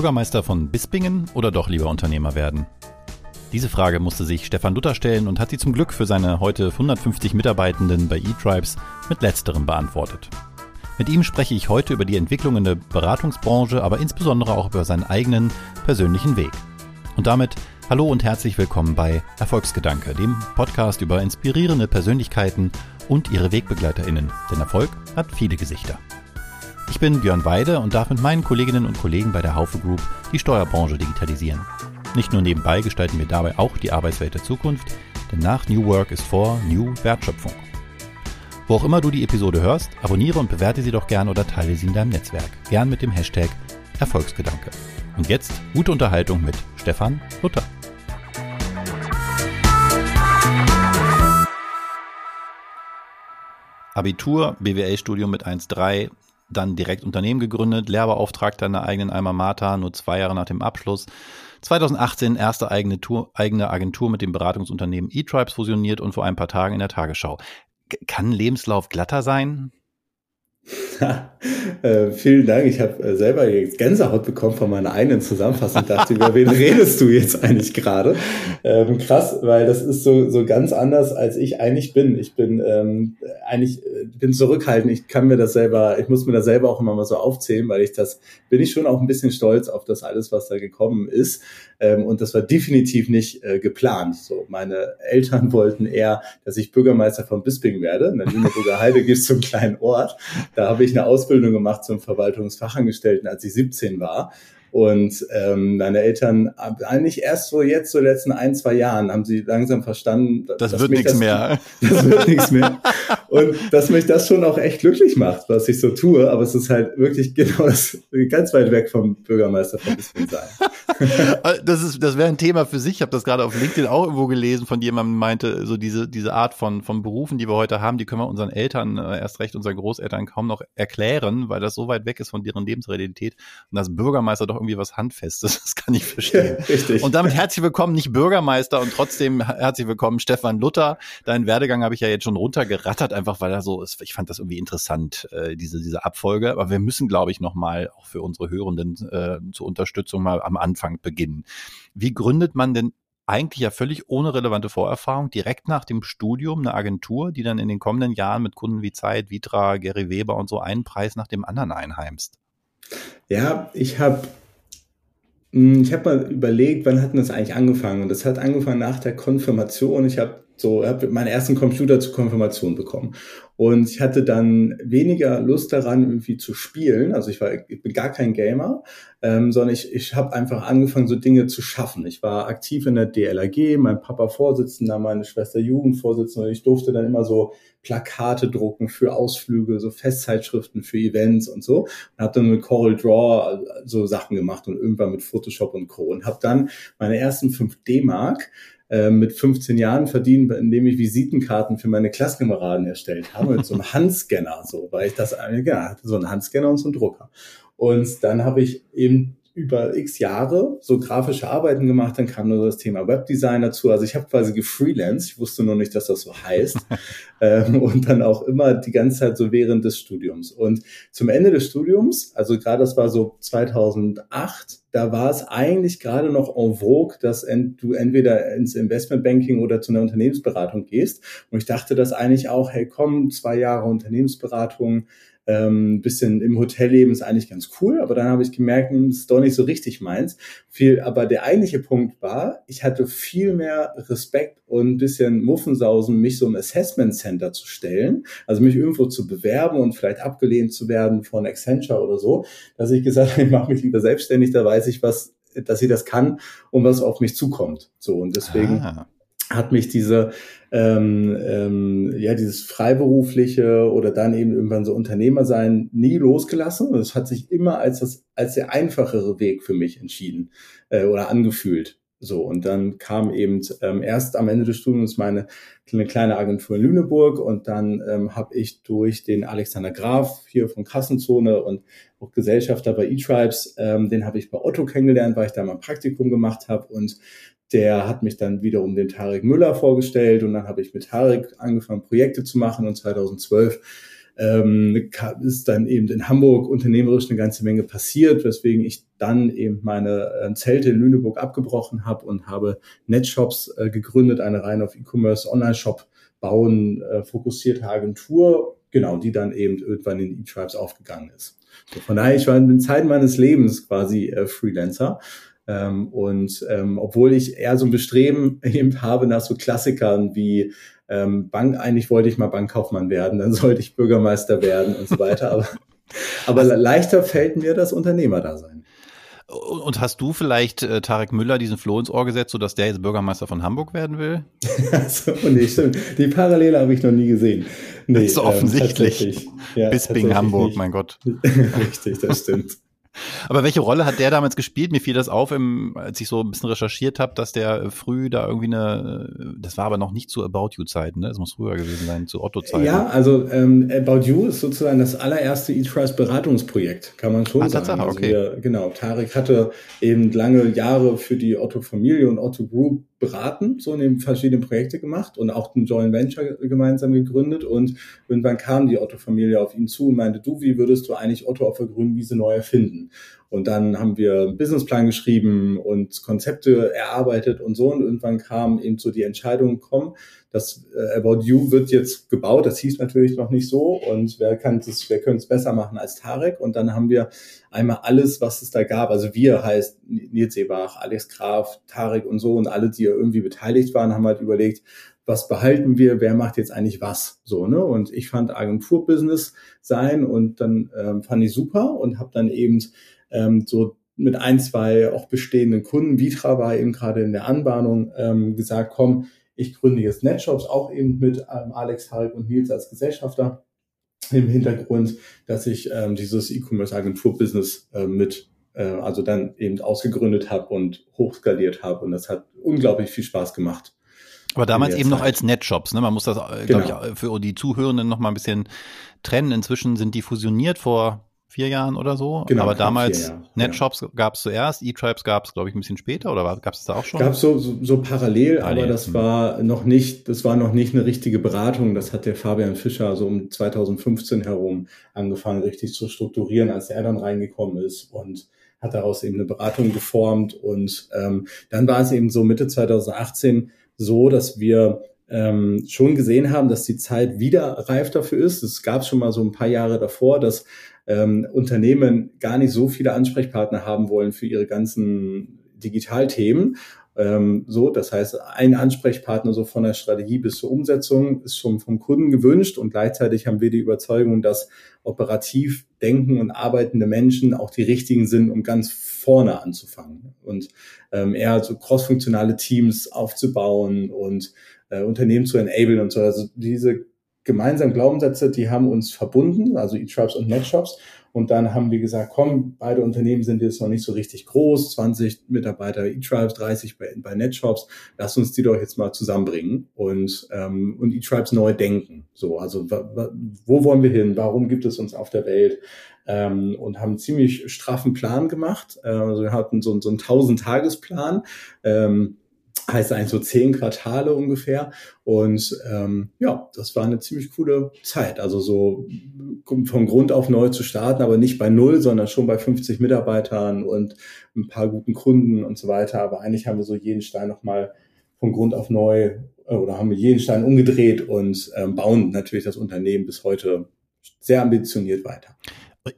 Bürgermeister von Bispingen oder doch lieber Unternehmer werden? Diese Frage musste sich Stefan Luther stellen und hat sie zum Glück für seine heute 150 Mitarbeitenden bei eTribes mit letzterem beantwortet. Mit ihm spreche ich heute über die Entwicklung in der Beratungsbranche, aber insbesondere auch über seinen eigenen persönlichen Weg. Und damit hallo und herzlich willkommen bei Erfolgsgedanke, dem Podcast über inspirierende Persönlichkeiten und ihre Wegbegleiterinnen. Denn Erfolg hat viele Gesichter. Ich bin Björn Weide und darf mit meinen Kolleginnen und Kollegen bei der Haufe Group die Steuerbranche digitalisieren. Nicht nur nebenbei gestalten wir dabei auch die Arbeitswelt der Zukunft, denn nach New Work ist vor New Wertschöpfung. Wo auch immer du die Episode hörst, abonniere und bewerte sie doch gern oder teile sie in deinem Netzwerk. Gern mit dem Hashtag Erfolgsgedanke. Und jetzt gute Unterhaltung mit Stefan Luther. Abitur, BWL-Studium mit 1,3, dann direkt Unternehmen gegründet, Lehrbeauftragter in der eigenen Alma Mater, nur zwei Jahre nach dem Abschluss. 2018 erste eigene, Tour, eigene Agentur mit dem Beratungsunternehmen eTribes fusioniert und vor ein paar Tagen in der Tagesschau. Kann Lebenslauf glatter sein? äh, vielen Dank. Ich habe äh, selber jetzt Gänsehaut bekommen von meiner eigenen Zusammenfassung. dachte, über wen redest du jetzt eigentlich gerade? Ähm, krass, weil das ist so, so ganz anders, als ich eigentlich bin. Ich bin ähm, eigentlich äh, bin zurückhaltend. Ich kann mir das selber, ich muss mir das selber auch immer mal so aufzählen, weil ich das bin ich schon auch ein bisschen stolz auf das alles, was da gekommen ist. Ähm, und das war definitiv nicht äh, geplant. So, meine Eltern wollten eher, dass ich Bürgermeister von Bisping werde. In der Lüneburger Heide gibt es so einen kleinen Ort. Da habe ich eine Ausbildung gemacht zum Verwaltungsfachangestellten, als ich 17 war. Und ähm, meine Eltern, eigentlich erst so jetzt, so letzten ein, zwei Jahren, haben sie langsam verstanden, das wird nichts mehr. Das wird nichts mehr. Und dass mich das schon auch echt glücklich macht, was ich so tue. Aber es ist halt wirklich genau das, ganz weit weg vom Bürgermeister von Bisping sein. das ist, das wäre ein Thema für sich. Ich habe das gerade auf LinkedIn auch irgendwo gelesen, von jemandem meinte, so diese, diese Art von, von Berufen, die wir heute haben, die können wir unseren Eltern, äh, erst recht unseren Großeltern kaum noch erklären, weil das so weit weg ist von deren Lebensrealität. Und das Bürgermeister doch irgendwie was Handfestes. Das kann ich verstehen. Ja, richtig. Und damit herzlich willkommen, nicht Bürgermeister und trotzdem herzlich willkommen, Stefan Luther. Deinen Werdegang habe ich ja jetzt schon runtergerattert, einfach weil er so ist. Ich fand das irgendwie interessant, äh, diese, diese Abfolge. Aber wir müssen, glaube ich, nochmal auch für unsere Hörenden äh, zur Unterstützung mal am Anfang beginnen. Wie gründet man denn eigentlich ja völlig ohne relevante Vorerfahrung direkt nach dem Studium eine Agentur, die dann in den kommenden Jahren mit Kunden wie Zeit, Vitra, Gary Weber und so einen Preis nach dem anderen einheimst? Ja, ich habe ich habe mal überlegt, wann hat das eigentlich angefangen? Und das hat angefangen nach der Konfirmation. Ich habe so, habe meinen ersten Computer zur Konfirmation bekommen. Und ich hatte dann weniger Lust daran, irgendwie zu spielen. Also ich war, ich bin gar kein Gamer, ähm, sondern ich, ich habe einfach angefangen, so Dinge zu schaffen. Ich war aktiv in der DLRG, mein Papa Vorsitzender, meine Schwester Jugendvorsitzende. Ich durfte dann immer so Plakate drucken für Ausflüge, so Festzeitschriften für Events und so. Und habe dann mit Coral Draw so Sachen gemacht und irgendwann mit Photoshop und Co. Und habe dann meine ersten 5 D-Mark äh, mit 15 Jahren verdient, indem ich Visitenkarten für meine Klasskameraden erstellt habe mit so einem Handscanner, so, weil ich das, ja, hatte so einen Handscanner und so einen Drucker. Und dann habe ich eben über x Jahre so grafische Arbeiten gemacht, dann kam nur das Thema Webdesign dazu. Also ich habe quasi gefreelanced, ich wusste nur nicht, dass das so heißt. ähm, und dann auch immer die ganze Zeit so während des Studiums. Und zum Ende des Studiums, also gerade das war so 2008, da war es eigentlich gerade noch en vogue, dass du entweder ins Investmentbanking oder zu einer Unternehmensberatung gehst. Und ich dachte das eigentlich auch, hey komm, zwei Jahre Unternehmensberatung, ähm, bisschen im Hotelleben ist eigentlich ganz cool, aber dann habe ich gemerkt, hm, das ist doch nicht so richtig meins. Viel, aber der eigentliche Punkt war, ich hatte viel mehr Respekt und ein bisschen Muffensausen, mich so im Assessment Center zu stellen, also mich irgendwo zu bewerben und vielleicht abgelehnt zu werden von Accenture oder so, dass ich gesagt habe, ich mache mich lieber selbstständig, da weiß ich, was, dass ich das kann und was auf mich zukommt. So und deswegen. Ah hat mich diese ähm, ähm, ja dieses freiberufliche oder dann eben irgendwann so Unternehmer sein nie losgelassen. Und es hat sich immer als das als der einfachere Weg für mich entschieden äh, oder angefühlt. So und dann kam eben ähm, erst am Ende des Studiums meine eine kleine Agentur in Lüneburg und dann ähm, habe ich durch den Alexander Graf hier von Kassenzone und auch Gesellschafter bei eTribes, ähm, den habe ich bei Otto kennengelernt, weil ich da mal ein Praktikum gemacht habe und der hat mich dann wiederum den Tarek Müller vorgestellt und dann habe ich mit Tarek angefangen, Projekte zu machen und 2012 ähm, ist dann eben in Hamburg unternehmerisch eine ganze Menge passiert, weswegen ich dann eben meine äh, Zelte in Lüneburg abgebrochen habe und habe Netshops äh, gegründet, eine rein auf E-Commerce Online-Shop bauen, äh, fokussierte Agentur, genau, die dann eben irgendwann in E-Tribes aufgegangen ist. So, von daher, ich war in Zeiten meines Lebens quasi äh, Freelancer. Ähm, und ähm, obwohl ich eher so ein Bestreben eben habe nach so Klassikern wie ähm, Bank, eigentlich wollte ich mal Bankkaufmann werden, dann sollte ich Bürgermeister werden und so weiter. Aber, aber leichter fällt mir das Unternehmerdasein. Und hast du vielleicht äh, Tarek Müller diesen Floh ins Ohr gesetzt, sodass der jetzt Bürgermeister von Hamburg werden will? also, nee, stimmt. Die Parallele habe ich noch nie gesehen. Nee, das ist offensichtlich. Ähm, ja, Bisping Hamburg, nicht. mein Gott. Richtig, das stimmt. Aber welche Rolle hat der damals gespielt? Mir fiel das auf, im, als ich so ein bisschen recherchiert habe, dass der früh da irgendwie eine, das war aber noch nicht zu About You-Zeiten, ne? Das muss früher gewesen sein, zu Otto-Zeiten. Ja, also ähm, About You ist sozusagen das allererste E-Trust Beratungsprojekt, kann man schon ah, sagen. Tatsache, also okay. wir, genau, Tarek hatte eben lange Jahre für die Otto-Familie und Otto Group beraten, so in den verschiedenen Projekte gemacht und auch ein Joint Venture gemeinsam gegründet und irgendwann kam die Otto-Familie auf ihn zu und meinte, du, wie würdest du eigentlich Otto auf der grünen Wiese neu erfinden? Und dann haben wir einen Businessplan geschrieben und Konzepte erarbeitet und so und irgendwann kam eben so die Entscheidung, komm, das äh, About You wird jetzt gebaut. Das hieß natürlich noch nicht so. Und wer kann es, wer könnte es besser machen als Tarek? Und dann haben wir einmal alles, was es da gab. Also wir heißt Nils Ebach, Alex Graf, Tarek und so und alle, die irgendwie beteiligt waren, haben halt überlegt, was behalten wir, wer macht jetzt eigentlich was, so ne? Und ich fand Agenturbusiness sein und dann ähm, fand ich super und habe dann eben ähm, so mit ein, zwei auch bestehenden Kunden, Vitra war eben gerade in der Anbahnung, ähm, gesagt, komm, ich gründe jetzt Netshops, auch eben mit ähm, Alex Harek und Nils als Gesellschafter im Hintergrund, dass ich ähm, dieses E-Commerce-Agentur-Business äh, mit, äh, also dann eben ausgegründet habe und hochskaliert habe. Und das hat unglaublich viel Spaß gemacht. Aber damals eben Zeit. noch als Netshops, ne? Man muss das, äh, genau. glaube ich, für die Zuhörenden noch mal ein bisschen trennen. Inzwischen sind die fusioniert vor vier Jahren oder so. Genau, Aber damals Netshops ja. gab es zuerst, E-Tribes gab es, glaube ich, ein bisschen später oder gab es da auch schon? Gab es so, so, so parallel, parallel, aber das hm. war noch nicht, das war noch nicht eine richtige Beratung. Das hat der Fabian Fischer so um 2015 herum angefangen, richtig zu strukturieren, als er dann reingekommen ist und hat daraus eben eine Beratung geformt. Und ähm, dann war es eben so Mitte 2018 so, dass wir ähm, schon gesehen haben, dass die Zeit wieder reif dafür ist. Es gab schon mal so ein paar Jahre davor, dass ähm, Unternehmen gar nicht so viele Ansprechpartner haben wollen für ihre ganzen Digitalthemen. Ähm, so, das heißt, ein Ansprechpartner so von der Strategie bis zur Umsetzung ist schon vom Kunden gewünscht und gleichzeitig haben wir die Überzeugung, dass operativ denken und arbeitende Menschen auch die richtigen sind, um ganz vorne anzufangen und ähm, eher so crossfunktionale Teams aufzubauen und äh, Unternehmen zu enablen und so. Also diese gemeinsamen Glaubenssätze, die haben uns verbunden, also E-Tribes und NetShops. Und dann haben wir gesagt, komm, beide Unternehmen sind jetzt noch nicht so richtig groß, 20 Mitarbeiter E-Tribes, 30 bei, bei NetShops. Lass uns die doch jetzt mal zusammenbringen und, ähm, und E-Tribes neu denken. So, also wo wollen wir hin? Warum gibt es uns auf der Welt? Ähm, und haben einen ziemlich straffen Plan gemacht. Äh, also wir hatten so, so einen 1000-Tagesplan. Ähm, heißt eigentlich so zehn Quartale ungefähr. Und ähm, ja, das war eine ziemlich coole Zeit. Also so vom Grund auf neu zu starten, aber nicht bei null, sondern schon bei 50 Mitarbeitern und ein paar guten Kunden und so weiter. Aber eigentlich haben wir so jeden Stein nochmal von Grund auf neu äh, oder haben wir jeden Stein umgedreht und ähm, bauen natürlich das Unternehmen bis heute sehr ambitioniert weiter.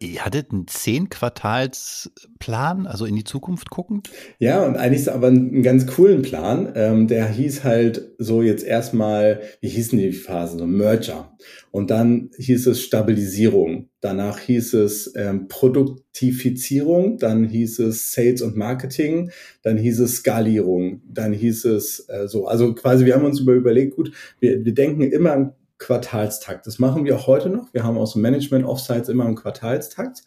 Ihr hattet einen Zehn-Quartals-Plan, also in die Zukunft guckend? Ja, und eigentlich ist aber einen ganz coolen Plan. Ähm, der hieß halt so jetzt erstmal, wie hießen die Phasen? So Merger. Und dann hieß es Stabilisierung. Danach hieß es ähm, Produktifizierung. Dann hieß es Sales und Marketing. Dann hieß es Skalierung. Dann hieß es äh, so. Also quasi, wir haben uns über überlegt, gut, wir, wir denken immer Quartalstakt. Das machen wir auch heute noch. Wir haben aus dem Management Offsites immer einen Quartalstakt,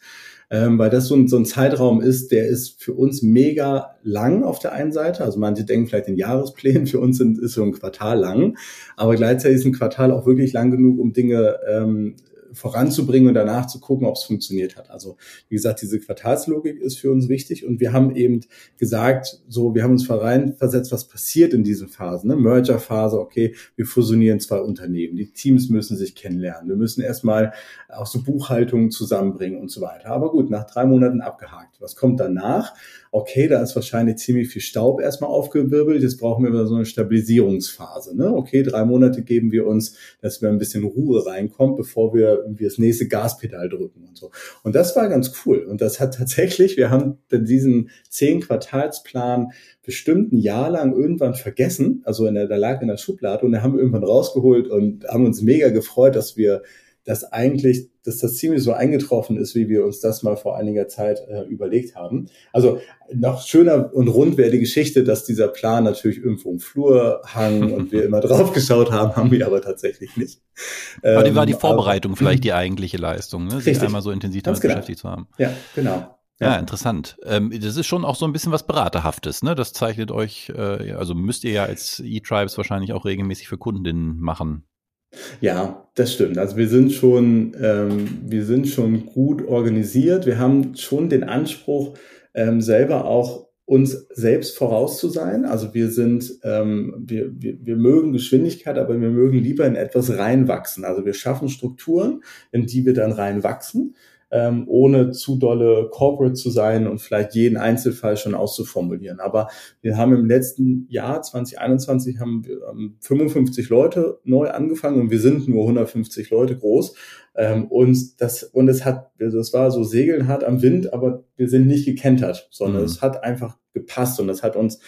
ähm, weil das so ein, so ein Zeitraum ist, der ist für uns mega lang auf der einen Seite. Also manche denken vielleicht in Jahresplänen, für uns sind, ist so ein Quartal lang, aber gleichzeitig ist ein Quartal auch wirklich lang genug, um Dinge ähm, voranzubringen und danach zu gucken, ob es funktioniert hat. Also wie gesagt, diese Quartalslogik ist für uns wichtig und wir haben eben gesagt, so wir haben uns versetzt, was passiert in diesen Phasen. Ne? Merger-Phase, okay, wir fusionieren zwei Unternehmen, die Teams müssen sich kennenlernen, wir müssen erstmal auch so Buchhaltungen zusammenbringen und so weiter. Aber gut, nach drei Monaten abgehakt. Was kommt danach? okay, da ist wahrscheinlich ziemlich viel Staub erstmal aufgewirbelt, jetzt brauchen wir so eine Stabilisierungsphase. Ne? Okay, drei Monate geben wir uns, dass wir ein bisschen Ruhe reinkommt, bevor wir, wir das nächste Gaspedal drücken und so. Und das war ganz cool. Und das hat tatsächlich, wir haben diesen zehn Quartalsplan bestimmt ein Jahr lang irgendwann vergessen, also in der, der lag in der Schublade und da haben wir irgendwann rausgeholt und haben uns mega gefreut, dass wir dass eigentlich, dass das ziemlich so eingetroffen ist, wie wir uns das mal vor einiger Zeit äh, überlegt haben. Also noch schöner und rund wäre die Geschichte, dass dieser Plan natürlich irgendwo im Flur hang und wir immer drauf geschaut haben, haben wir aber tatsächlich nicht. Aber die war die ähm, Vorbereitung aber, vielleicht die eigentliche Leistung, ne? sich einmal so intensiv damit genau. beschäftigt zu haben. Ja, genau. Ja, ja interessant. Ähm, das ist schon auch so ein bisschen was Beraterhaftes, ne? Das zeichnet euch, äh, also müsst ihr ja als E-Tribes wahrscheinlich auch regelmäßig für Kundinnen machen. Ja, das stimmt. Also wir sind schon, ähm, wir sind schon gut organisiert. Wir haben schon den Anspruch, ähm, selber auch uns selbst voraus zu sein. Also wir sind, ähm, wir, wir, wir mögen Geschwindigkeit, aber wir mögen lieber in etwas reinwachsen. Also wir schaffen Strukturen, in die wir dann reinwachsen ähm, ohne zu dolle Corporate zu sein und vielleicht jeden Einzelfall schon auszuformulieren. Aber wir haben im letzten Jahr 2021 haben wir 55 Leute neu angefangen und wir sind nur 150 Leute groß. Ähm, und das und es hat, das war so segeln hart am Wind, aber wir sind nicht gekentert, sondern mhm. es hat einfach gepasst und das hat uns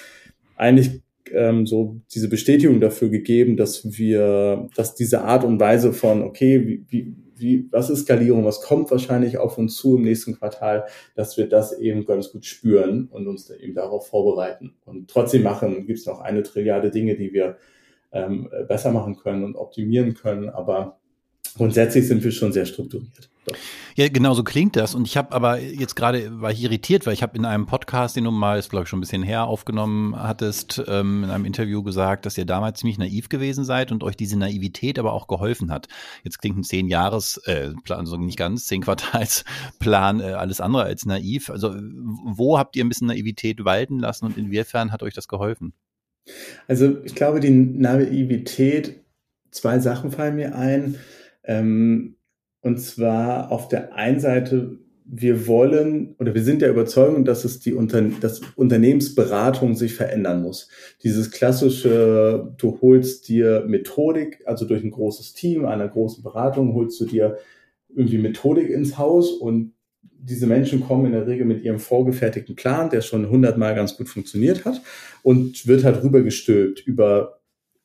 eigentlich ähm, so diese Bestätigung dafür gegeben, dass wir, dass diese Art und Weise von, okay, wie, wie wie, was ist Skalierung, was kommt wahrscheinlich auf uns zu im nächsten Quartal, dass wir das eben ganz gut spüren und uns da eben darauf vorbereiten. Und trotzdem machen, gibt es noch eine Trilliarde Dinge, die wir ähm, besser machen können und optimieren können, aber grundsätzlich sind wir schon sehr strukturiert. Ja, genau so klingt das. Und ich habe aber jetzt gerade, war ich irritiert, weil ich habe in einem Podcast, den du mal, ist glaube ich schon ein bisschen her, aufgenommen hattest, ähm, in einem Interview gesagt, dass ihr damals ziemlich naiv gewesen seid und euch diese Naivität aber auch geholfen hat. Jetzt klingt ein zehn Jahres, äh, Plan, also nicht ganz, zehn Quartalsplan, äh, alles andere als naiv. Also wo habt ihr ein bisschen Naivität walten lassen und inwiefern hat euch das geholfen? Also ich glaube, die Naivität, zwei Sachen fallen mir ein. Ähm, und zwar auf der einen Seite, wir wollen oder wir sind der Überzeugung, dass es die Unter dass Unternehmensberatung sich verändern muss. Dieses klassische, du holst dir Methodik, also durch ein großes Team, einer großen Beratung, holst du dir irgendwie Methodik ins Haus und diese Menschen kommen in der Regel mit ihrem vorgefertigten Plan, der schon hundertmal ganz gut funktioniert hat und wird halt rübergestülpt über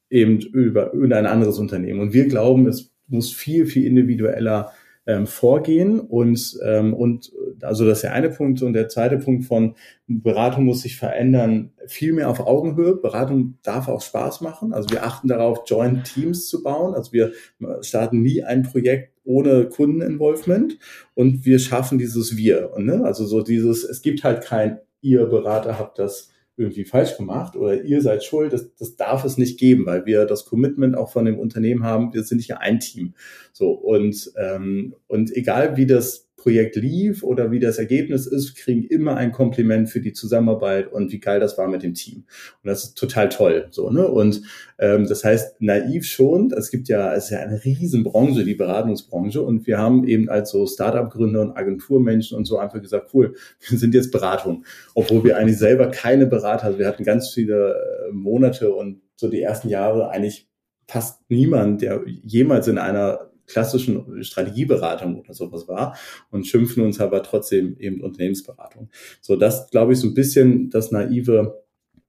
eben über irgendein anderes Unternehmen. Und wir glauben, es muss viel, viel individueller ähm, vorgehen und ähm, und also das ist der eine Punkt. Und der zweite Punkt von Beratung muss sich verändern viel mehr auf Augenhöhe. Beratung darf auch Spaß machen. Also wir achten darauf Joint Teams zu bauen. Also wir starten nie ein Projekt ohne Kundeninvolvement. Und wir schaffen dieses Wir ne? also so dieses es gibt halt kein ihr Berater habt das irgendwie falsch gemacht oder ihr seid schuld. Das, das darf es nicht geben, weil wir das Commitment auch von dem Unternehmen haben. Wir sind ja ein Team. So und ähm, und egal wie das Projekt lief oder wie das Ergebnis ist, kriegen immer ein Kompliment für die Zusammenarbeit und wie geil das war mit dem Team. Und das ist total toll. So, ne? Und ähm, das heißt, naiv schon, es gibt ja, es ist ja eine Riesenbranche, die Beratungsbranche. Und wir haben eben als so Startup-Gründer und Agenturmenschen und so einfach gesagt, cool, wir sind jetzt Beratung. Obwohl wir eigentlich selber keine Berater, also wir hatten ganz viele äh, Monate und so die ersten Jahre eigentlich fast niemand, der jemals in einer klassischen Strategieberatung oder sowas war und schimpfen uns aber trotzdem eben Unternehmensberatung. So, das glaube ich so ein bisschen das naive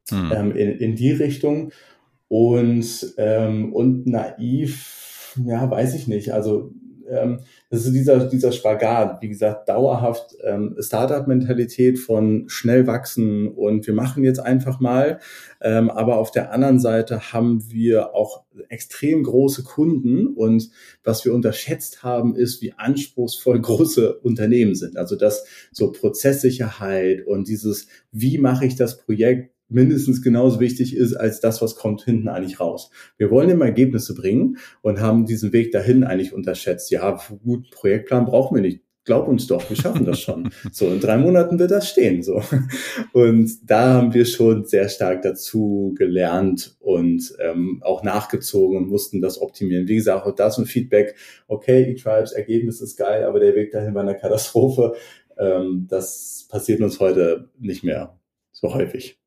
hm. ähm, in, in die Richtung und ähm, und naiv, ja, weiß ich nicht. Also ähm, das ist dieser, dieser Spagat, wie gesagt, dauerhaft ähm, Startup-Mentalität von schnell wachsen und wir machen jetzt einfach mal. Ähm, aber auf der anderen Seite haben wir auch extrem große Kunden und was wir unterschätzt haben, ist, wie anspruchsvoll große Unternehmen sind. Also das so Prozesssicherheit und dieses, wie mache ich das Projekt mindestens genauso wichtig ist als das, was kommt hinten eigentlich raus. Wir wollen immer Ergebnisse bringen und haben diesen Weg dahin eigentlich unterschätzt. Ja, gut, Projektplan brauchen wir nicht. Glaub uns doch, wir schaffen das schon. So, in drei Monaten wird das stehen, so. Und da haben wir schon sehr stark dazu gelernt und ähm, auch nachgezogen und mussten das optimieren. Wie gesagt, auch das ein Feedback. Okay, E-Tribes, Ergebnis ist geil, aber der Weg dahin war eine Katastrophe. Ähm, das passiert uns heute nicht mehr so häufig.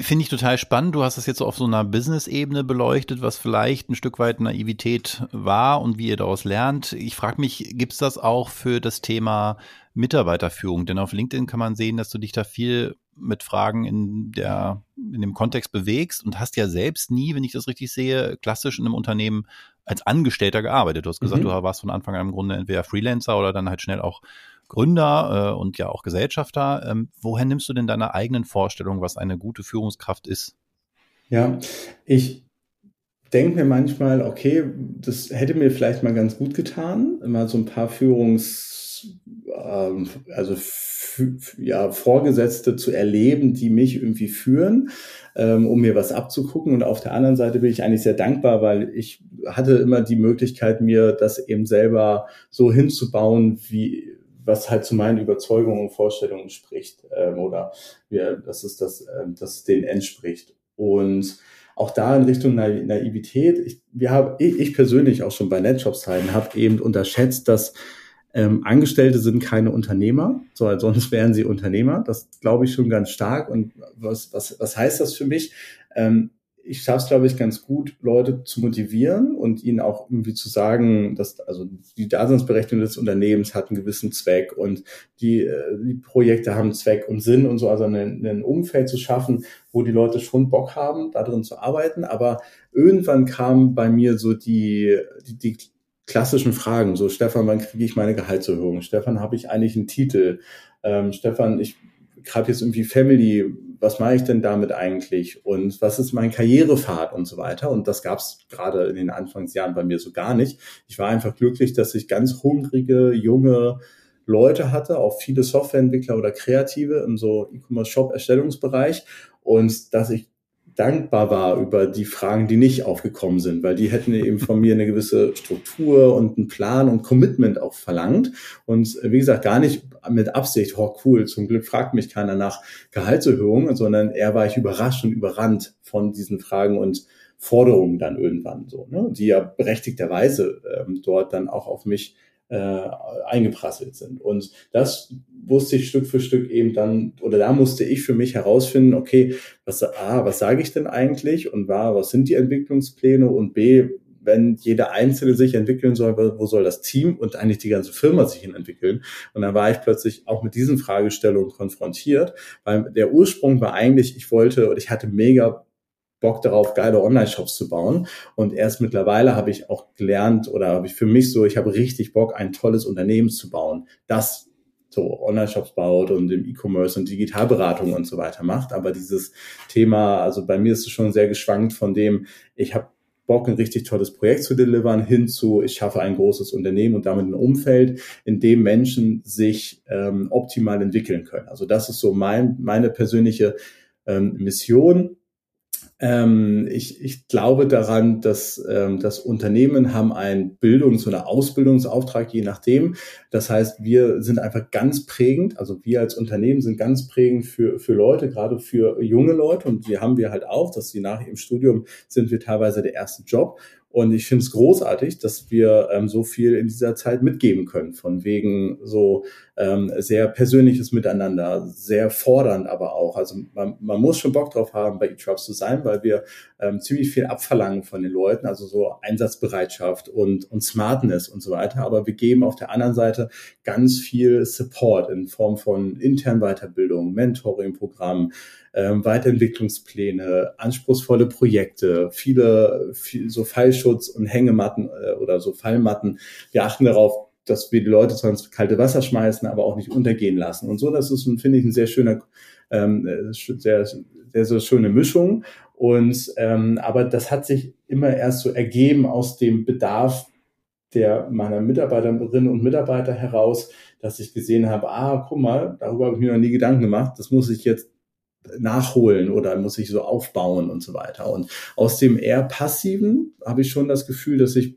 Finde ich total spannend. Du hast das jetzt so auf so einer Business-Ebene beleuchtet, was vielleicht ein Stück weit Naivität war und wie ihr daraus lernt. Ich frage mich, gibt es das auch für das Thema Mitarbeiterführung? Denn auf LinkedIn kann man sehen, dass du dich da viel mit Fragen in der, in dem Kontext bewegst und hast ja selbst nie, wenn ich das richtig sehe, klassisch in einem Unternehmen als Angestellter gearbeitet. Du hast gesagt, mhm. du warst von Anfang an im Grunde entweder Freelancer oder dann halt schnell auch Gründer äh, und ja auch Gesellschafter. Ähm, woher nimmst du denn deine eigenen Vorstellungen, was eine gute Führungskraft ist? Ja, ich denke mir manchmal, okay, das hätte mir vielleicht mal ganz gut getan, mal so ein paar Führungs, ähm, also ja, Vorgesetzte zu erleben, die mich irgendwie führen, ähm, um mir was abzugucken. Und auf der anderen Seite bin ich eigentlich sehr dankbar, weil ich hatte immer die Möglichkeit, mir das eben selber so hinzubauen, wie was halt zu meinen Überzeugungen und Vorstellungen spricht ähm, oder ja, dass es das, ähm, dass es denen entspricht. Und auch da in Richtung Na Naivität, ich, wir haben, ich, ich persönlich auch schon bei NetShop-Zeiten habe eben unterschätzt, dass ähm, Angestellte sind keine Unternehmer, so, sonst wären sie Unternehmer. Das glaube ich schon ganz stark. Und was, was, was heißt das für mich? Ähm, ich schaffe es, glaube ich, ganz gut, Leute zu motivieren und ihnen auch irgendwie zu sagen, dass also die Daseinsberechtigung des Unternehmens hat einen gewissen Zweck und die, äh, die Projekte haben Zweck und Sinn und so, also ein, ein Umfeld zu schaffen, wo die Leute schon Bock haben, da drin zu arbeiten. Aber irgendwann kam bei mir so die, die, die klassischen Fragen, so Stefan, wann kriege ich meine Gehaltserhöhung? Stefan, habe ich eigentlich einen Titel? Ähm, Stefan, ich gerade jetzt irgendwie Family, was mache ich denn damit eigentlich und was ist mein Karrierepfad und so weiter. Und das gab es gerade in den Anfangsjahren bei mir so gar nicht. Ich war einfach glücklich, dass ich ganz hungrige, junge Leute hatte, auch viele Softwareentwickler oder Kreative im so E-Commerce-Shop-Erstellungsbereich und dass ich dankbar war über die Fragen, die nicht aufgekommen sind, weil die hätten eben von mir eine gewisse Struktur und einen Plan und Commitment auch verlangt. Und wie gesagt, gar nicht mit Absicht, oh cool, zum Glück fragt mich keiner nach Gehaltserhöhung, sondern eher war ich überrascht und überrannt von diesen Fragen und Forderungen dann irgendwann so, ne? die ja berechtigterweise ähm, dort dann auch auf mich äh, eingeprasselt sind. Und das wusste ich Stück für Stück eben dann, oder da musste ich für mich herausfinden, okay, was, A, was sage ich denn eigentlich und war, was sind die Entwicklungspläne und B, wenn jeder Einzelne sich entwickeln soll, wo soll das Team und eigentlich die ganze Firma sich hin entwickeln? Und dann war ich plötzlich auch mit diesen Fragestellungen konfrontiert, weil der Ursprung war eigentlich, ich wollte und ich hatte mega Bock darauf, geile Online-Shops zu bauen. Und erst mittlerweile habe ich auch gelernt oder habe ich für mich so, ich habe richtig Bock, ein tolles Unternehmen zu bauen, das so Online-Shops baut und im E-Commerce und Digitalberatung und so weiter macht. Aber dieses Thema, also bei mir ist es schon sehr geschwankt von dem, ich habe Bock, ein richtig tolles Projekt zu delivern, hin zu, ich schaffe ein großes Unternehmen und damit ein Umfeld, in dem Menschen sich ähm, optimal entwickeln können. Also das ist so mein, meine persönliche ähm, Mission ähm, ich, ich glaube daran, dass ähm, das Unternehmen haben einen Bildungs- oder Ausbildungsauftrag, je nachdem. Das heißt, wir sind einfach ganz prägend, also wir als Unternehmen sind ganz prägend für, für Leute, gerade für junge Leute. Und die haben wir halt auch, dass sie nach ihrem Studium sind wir teilweise der erste Job. Und ich finde es großartig, dass wir ähm, so viel in dieser Zeit mitgeben können, von wegen so ähm, sehr persönliches Miteinander, sehr fordernd aber auch. Also man, man muss schon Bock drauf haben, bei eTrubs zu sein, weil wir ähm, ziemlich viel abverlangen von den Leuten, also so Einsatzbereitschaft und, und Smartness und so weiter. Aber wir geben auf der anderen Seite ganz viel Support in Form von internen Weiterbildung, Mentoring-Programmen, ähm, Weiterentwicklungspläne, anspruchsvolle Projekte, viele, viel, so Fallschutz und Hängematten äh, oder so Fallmatten. Wir achten darauf, dass wir die Leute zwar ins kalte Wasser schmeißen, aber auch nicht untergehen lassen. Und so, das ist, finde ich, ein sehr schöner, ähm, äh, sehr, sehr, sehr schöne Mischung. Und ähm, aber das hat sich immer erst so ergeben aus dem Bedarf der meiner Mitarbeiterinnen und Mitarbeiter heraus, dass ich gesehen habe, ah, guck mal, darüber habe ich mir noch nie Gedanken gemacht. Das muss ich jetzt nachholen oder muss ich so aufbauen und so weiter. Und aus dem eher passiven habe ich schon das Gefühl, dass ich,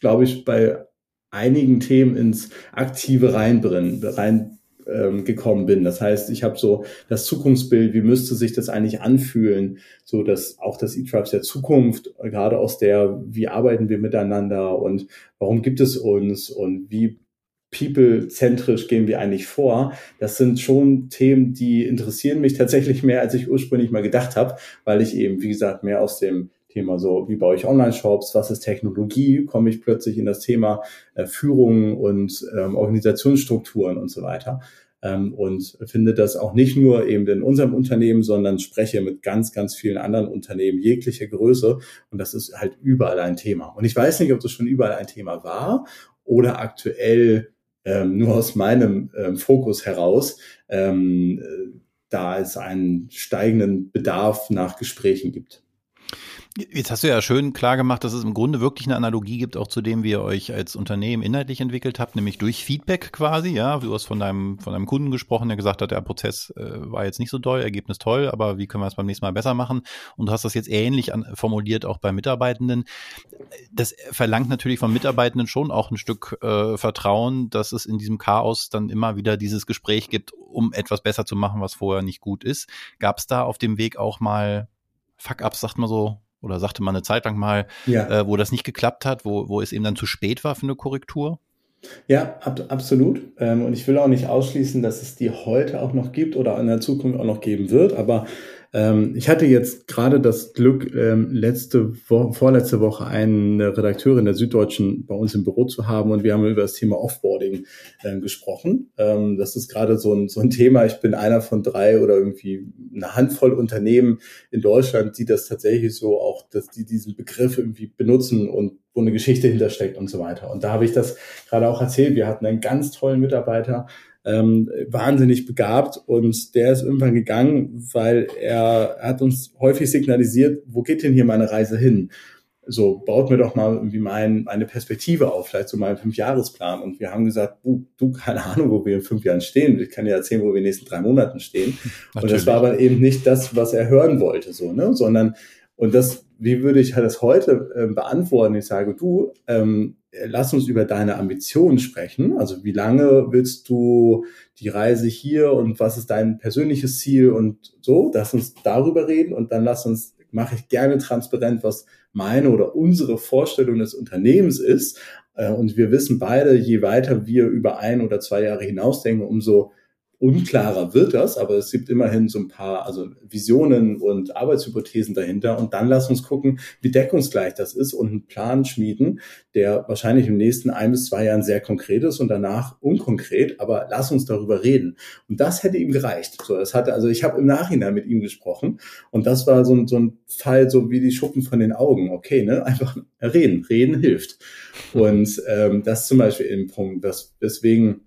glaube ich, bei einigen Themen ins Aktive reinbrennen, rein ähm, gekommen bin. Das heißt, ich habe so das Zukunftsbild, wie müsste sich das eigentlich anfühlen, so dass auch das E-Tribes der Zukunft, gerade aus der, wie arbeiten wir miteinander und warum gibt es uns und wie people-zentrisch gehen wir eigentlich vor? Das sind schon Themen, die interessieren mich tatsächlich mehr, als ich ursprünglich mal gedacht habe, weil ich eben, wie gesagt, mehr aus dem Thema so, wie baue ich Online-Shops, was ist Technologie, komme ich plötzlich in das Thema äh, Führung und ähm, Organisationsstrukturen und so weiter. Ähm, und finde das auch nicht nur eben in unserem Unternehmen, sondern spreche mit ganz, ganz vielen anderen Unternehmen jeglicher Größe. Und das ist halt überall ein Thema. Und ich weiß nicht, ob das schon überall ein Thema war oder aktuell ähm, nur aus meinem ähm, Fokus heraus ähm, äh, da es einen steigenden Bedarf nach Gesprächen gibt. Jetzt hast du ja schön klar gemacht, dass es im Grunde wirklich eine Analogie gibt, auch zu dem, wie ihr euch als Unternehmen inhaltlich entwickelt habt, nämlich durch Feedback quasi. Ja, du hast von deinem, von deinem Kunden gesprochen, der gesagt hat, der Prozess äh, war jetzt nicht so toll, Ergebnis toll, aber wie können wir es beim nächsten Mal besser machen? Und du hast das jetzt ähnlich an, formuliert auch bei Mitarbeitenden. Das verlangt natürlich von Mitarbeitenden schon auch ein Stück äh, Vertrauen, dass es in diesem Chaos dann immer wieder dieses Gespräch gibt, um etwas besser zu machen, was vorher nicht gut ist. Gab es da auf dem Weg auch mal Fuck-ups, sagt man so, oder sagte man eine Zeit lang mal, ja. äh, wo das nicht geklappt hat, wo, wo es eben dann zu spät war für eine Korrektur? Ja, ab, absolut. Ähm, und ich will auch nicht ausschließen, dass es die heute auch noch gibt oder in der Zukunft auch noch geben wird. Aber ähm, ich hatte jetzt gerade das Glück, ähm, letzte Woche, vorletzte Woche eine Redakteurin der Süddeutschen bei uns im Büro zu haben und wir haben über das Thema Offboarding äh, gesprochen. Ähm, das ist gerade so ein, so ein Thema. Ich bin einer von drei oder irgendwie eine Handvoll Unternehmen in Deutschland, die das tatsächlich so auch, dass die diesen Begriff irgendwie benutzen und wo eine Geschichte hintersteckt und so weiter. Und da habe ich das gerade auch erzählt. Wir hatten einen ganz tollen Mitarbeiter, ähm, wahnsinnig begabt und der ist irgendwann gegangen, weil er, hat uns häufig signalisiert, wo geht denn hier meine Reise hin? So, baut mir doch mal irgendwie mein, eine Perspektive auf, vielleicht so meinen Fünfjahresplan. Und wir haben gesagt, du, du, keine Ahnung, wo wir in fünf Jahren stehen. Ich kann dir erzählen, wo wir in den nächsten drei Monaten stehen. Natürlich. Und das war aber eben nicht das, was er hören wollte, so, ne, sondern, und das, wie würde ich das heute äh, beantworten? Ich sage, du, ähm, lass uns über deine Ambitionen sprechen. Also wie lange willst du die Reise hier und was ist dein persönliches Ziel und so. Lass uns darüber reden und dann lass uns, mache ich gerne transparent, was meine oder unsere Vorstellung des Unternehmens ist. Äh, und wir wissen beide, je weiter wir über ein oder zwei Jahre hinausdenken, umso Unklarer wird das, aber es gibt immerhin so ein paar also Visionen und Arbeitshypothesen dahinter. Und dann lass uns gucken, wie deckungsgleich das ist und einen Plan schmieden, der wahrscheinlich im nächsten ein bis zwei Jahren sehr konkret ist und danach unkonkret. Aber lass uns darüber reden. Und das hätte ihm gereicht. So, das hatte, also ich habe im Nachhinein mit ihm gesprochen und das war so ein, so ein Fall, so wie die Schuppen von den Augen. Okay, ne, einfach reden. Reden hilft. Und ähm, das zum Beispiel ein Punkt, dass deswegen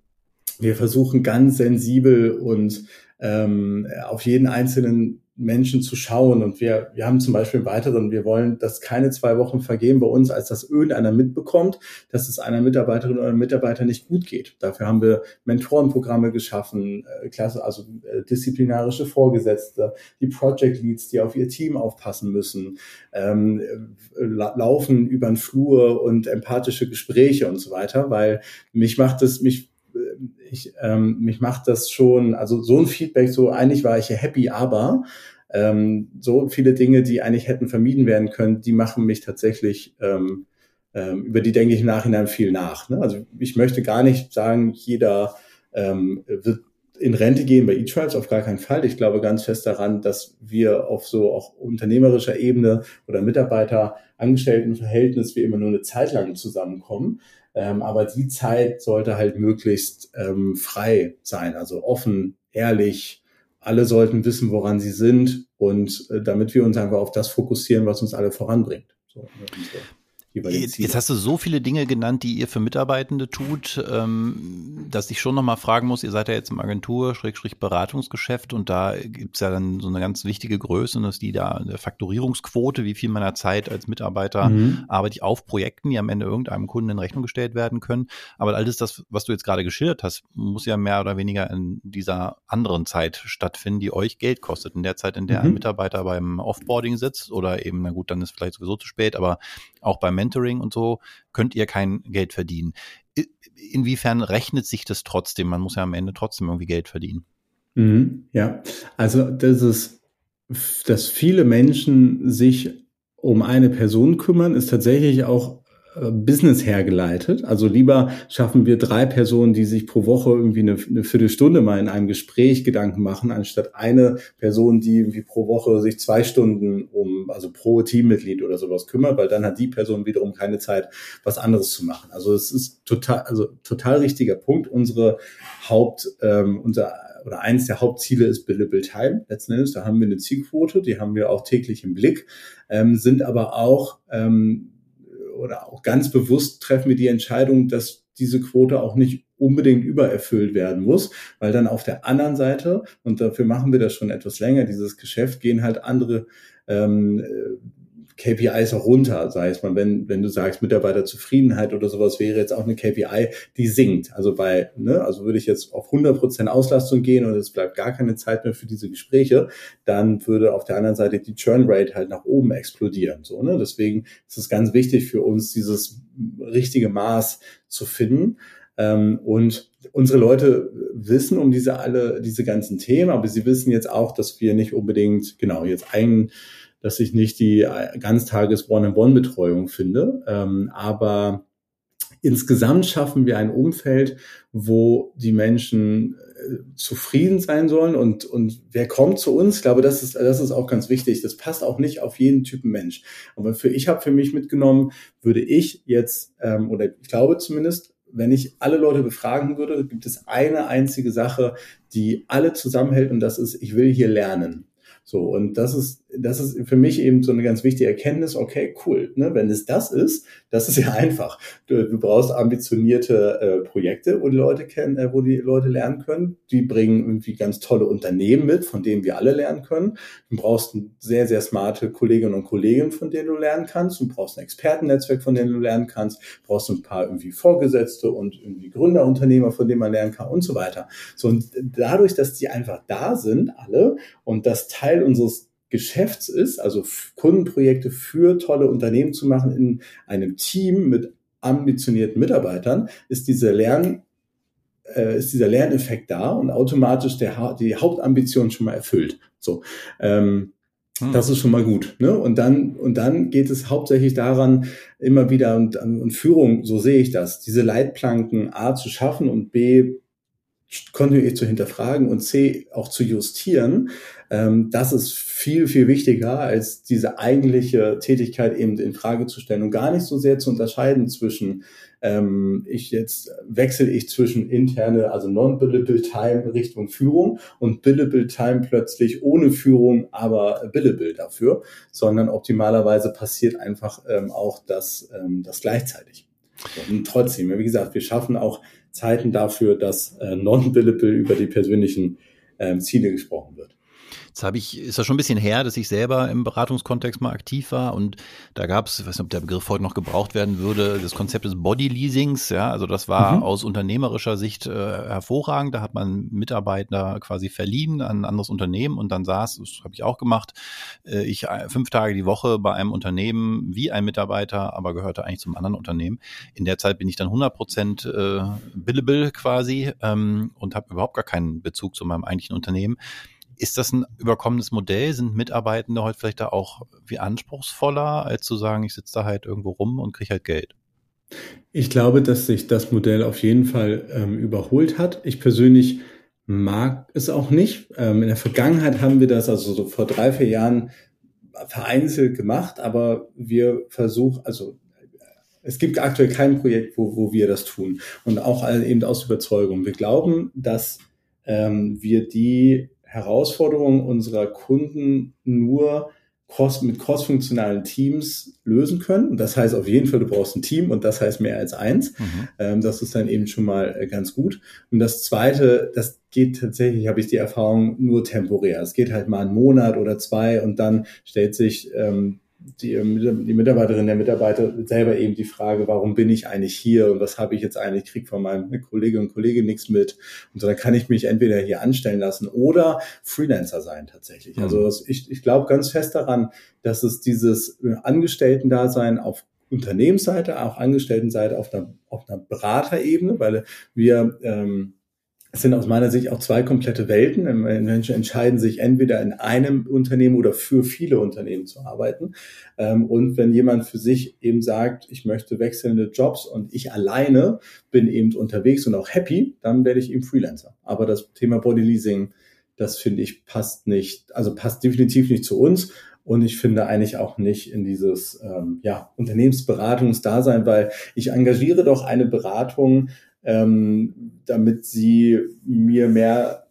wir versuchen ganz sensibel und ähm, auf jeden einzelnen Menschen zu schauen. Und wir, wir haben zum Beispiel im Weiteren, wir wollen, dass keine zwei Wochen vergehen bei uns, als dass irgendeiner mitbekommt, dass es einer Mitarbeiterin oder Mitarbeiter nicht gut geht. Dafür haben wir Mentorenprogramme geschaffen, äh, Klasse, also äh, disziplinarische Vorgesetzte, die Project Leads, die auf ihr Team aufpassen müssen, ähm, äh, laufen über den Flur und empathische Gespräche und so weiter, weil mich macht es, mich ich, ähm, mich macht das schon, also so ein Feedback, so eigentlich war ich happy, aber ähm, so viele Dinge, die eigentlich hätten vermieden werden können, die machen mich tatsächlich, ähm, ähm, über die denke ich im Nachhinein viel nach. Ne? Also ich möchte gar nicht sagen, jeder ähm, wird in Rente gehen bei eTribes auf gar keinen Fall. Ich glaube ganz fest daran, dass wir auf so auch unternehmerischer Ebene oder Mitarbeiter-Angestellten-Verhältnis wie immer nur eine Zeit lang zusammenkommen. Ähm, aber die Zeit sollte halt möglichst ähm, frei sein, also offen, ehrlich. Alle sollten wissen, woran sie sind und äh, damit wir uns einfach auf das fokussieren, was uns alle voranbringt. So, jeweiligen Jetzt hast du so viele Dinge genannt, die ihr für Mitarbeitende tut, ähm, dass ich schon nochmal fragen muss, ihr seid ja jetzt im Agentur, Schrägstrich Beratungsgeschäft und da gibt's ja dann so eine ganz wichtige Größe und das ist die da der Faktorierungsquote, wie viel meiner Zeit als Mitarbeiter mhm. arbeite ich auf Projekten, die am Ende irgendeinem Kunden in Rechnung gestellt werden können. Aber alles das, was du jetzt gerade geschildert hast, muss ja mehr oder weniger in dieser anderen Zeit stattfinden, die euch Geld kostet. In der Zeit, in der mhm. ein Mitarbeiter beim Offboarding sitzt oder eben, na gut, dann ist vielleicht sowieso zu spät, aber auch beim Mentoring und so könnt ihr kein Geld verdienen. Inwiefern rechnet sich das trotzdem? Man muss ja am Ende trotzdem irgendwie Geld verdienen. Mhm, ja, also das ist, dass viele Menschen sich um eine Person kümmern, ist tatsächlich auch Business hergeleitet. Also lieber schaffen wir drei Personen, die sich pro Woche irgendwie eine, eine, Viertelstunde mal in einem Gespräch Gedanken machen, anstatt eine Person, die irgendwie pro Woche sich zwei Stunden um, also pro Teammitglied oder sowas kümmert, weil dann hat die Person wiederum keine Zeit, was anderes zu machen. Also es ist total, also total richtiger Punkt. Unsere Haupt, ähm, unser oder eins der Hauptziele ist Billable Time. Letzten Endes, da haben wir eine Zielquote, die haben wir auch täglich im Blick, ähm, sind aber auch ähm, oder auch ganz bewusst treffen wir die Entscheidung, dass diese Quote auch nicht unbedingt übererfüllt werden muss, weil dann auf der anderen Seite, und dafür machen wir das schon etwas länger, dieses Geschäft, gehen halt andere ähm, KPIs auch runter, sei es mal, wenn, wenn du sagst, Mitarbeiterzufriedenheit oder sowas wäre jetzt auch eine KPI, die sinkt. Also bei, ne, also würde ich jetzt auf 100 Prozent Auslastung gehen und es bleibt gar keine Zeit mehr für diese Gespräche, dann würde auf der anderen Seite die Churn Rate halt nach oben explodieren. So, ne? Deswegen ist es ganz wichtig für uns, dieses richtige Maß zu finden. Ähm, und unsere Leute wissen um diese alle, diese ganzen Themen, aber sie wissen jetzt auch, dass wir nicht unbedingt, genau, jetzt einen dass ich nicht die äh, ganztages One-on-One-Betreuung finde. Ähm, aber insgesamt schaffen wir ein Umfeld, wo die Menschen äh, zufrieden sein sollen und, und wer kommt zu uns? Ich glaube, das ist, das ist auch ganz wichtig. Das passt auch nicht auf jeden Typen Mensch. Aber für, ich habe für mich mitgenommen, würde ich jetzt, ähm, oder ich glaube zumindest, wenn ich alle Leute befragen würde, gibt es eine einzige Sache, die alle zusammenhält und das ist, ich will hier lernen. So, und das ist, das ist für mich eben so eine ganz wichtige Erkenntnis, okay, cool, ne? wenn es das ist, das ist ja einfach. Du, du brauchst ambitionierte äh, Projekte, wo die Leute kennen, äh, wo die Leute lernen können. Die bringen irgendwie ganz tolle Unternehmen mit, von denen wir alle lernen können. Du brauchst sehr, sehr smarte Kolleginnen und Kollegen, von denen du lernen kannst. Du brauchst ein Expertennetzwerk, von denen du lernen kannst. Du brauchst ein paar irgendwie Vorgesetzte und irgendwie Gründerunternehmer, von denen man lernen kann und so weiter. So, und dadurch, dass die einfach da sind, alle, und das Teil unseres Geschäfts ist, also Kundenprojekte für tolle Unternehmen zu machen in einem Team mit ambitionierten Mitarbeitern, ist dieser Lern äh, ist dieser Lerneffekt da und automatisch der, die Hauptambition schon mal erfüllt. So, ähm, hm. das ist schon mal gut. Ne? Und dann und dann geht es hauptsächlich daran, immer wieder und, und Führung, so sehe ich das, diese Leitplanken A zu schaffen und B kontinuierlich zu hinterfragen und C auch zu justieren, ähm, das ist viel, viel wichtiger, als diese eigentliche Tätigkeit eben in Frage zu stellen und gar nicht so sehr zu unterscheiden zwischen ähm, ich jetzt wechsle ich zwischen interne, also non-billable Time Richtung Führung und billable Time plötzlich ohne Führung, aber billable dafür, sondern optimalerweise passiert einfach ähm, auch das, ähm, das gleichzeitig. Und trotzdem, wie gesagt, wir schaffen auch Zeiten dafür, dass äh, non-billable über die persönlichen ähm, Ziele gesprochen wird. Jetzt habe ich, ist das schon ein bisschen her, dass ich selber im Beratungskontext mal aktiv war und da gab es, ich weiß nicht, ob der Begriff heute noch gebraucht werden würde, das Konzept des Body Leasings, ja, also das war mhm. aus unternehmerischer Sicht äh, hervorragend. Da hat man Mitarbeiter quasi verliehen an ein anderes Unternehmen und dann saß, das habe ich auch gemacht, äh, ich fünf Tage die Woche bei einem Unternehmen wie ein Mitarbeiter, aber gehörte eigentlich zum anderen Unternehmen. In der Zeit bin ich dann 100 Prozent äh, billable quasi ähm, und habe überhaupt gar keinen Bezug zu meinem eigentlichen Unternehmen. Ist das ein überkommenes Modell? Sind Mitarbeitende heute vielleicht da auch wie anspruchsvoller, als zu sagen, ich sitze da halt irgendwo rum und kriege halt Geld? Ich glaube, dass sich das Modell auf jeden Fall ähm, überholt hat. Ich persönlich mag es auch nicht. Ähm, in der Vergangenheit haben wir das also so vor drei, vier Jahren vereinzelt gemacht, aber wir versuchen, also es gibt aktuell kein Projekt, wo, wo wir das tun. Und auch eben aus Überzeugung. Wir glauben, dass ähm, wir die Herausforderungen unserer Kunden nur cross, mit crossfunktionalen Teams lösen können. Und das heißt auf jeden Fall, du brauchst ein Team und das heißt mehr als eins. Mhm. Ähm, das ist dann eben schon mal äh, ganz gut. Und das zweite, das geht tatsächlich, habe ich die Erfahrung, nur temporär. Es geht halt mal einen Monat oder zwei und dann stellt sich ähm, die, die Mitarbeiterin, der Mitarbeiter selber eben die Frage, warum bin ich eigentlich hier und was habe ich jetzt eigentlich, krieg von meinem Kollege und Kollege nichts mit. Und so, dann kann ich mich entweder hier anstellen lassen oder Freelancer sein tatsächlich. Also mhm. Also ich, ich glaube ganz fest daran, dass es dieses Angestellten-Dasein auf Unternehmensseite, auch Angestelltenseite auf einer, auf einer Beraterebene, weil wir ähm, es sind aus meiner Sicht auch zwei komplette Welten. Menschen entscheiden sich entweder in einem Unternehmen oder für viele Unternehmen zu arbeiten. Ähm, und wenn jemand für sich eben sagt, ich möchte wechselnde Jobs und ich alleine bin eben unterwegs und auch happy, dann werde ich eben Freelancer. Aber das Thema Bodyleasing, das finde ich passt nicht, also passt definitiv nicht zu uns. Und ich finde eigentlich auch nicht in dieses ähm, ja, Unternehmensberatungsdasein, weil ich engagiere doch eine Beratung ähm, damit sie mir mehr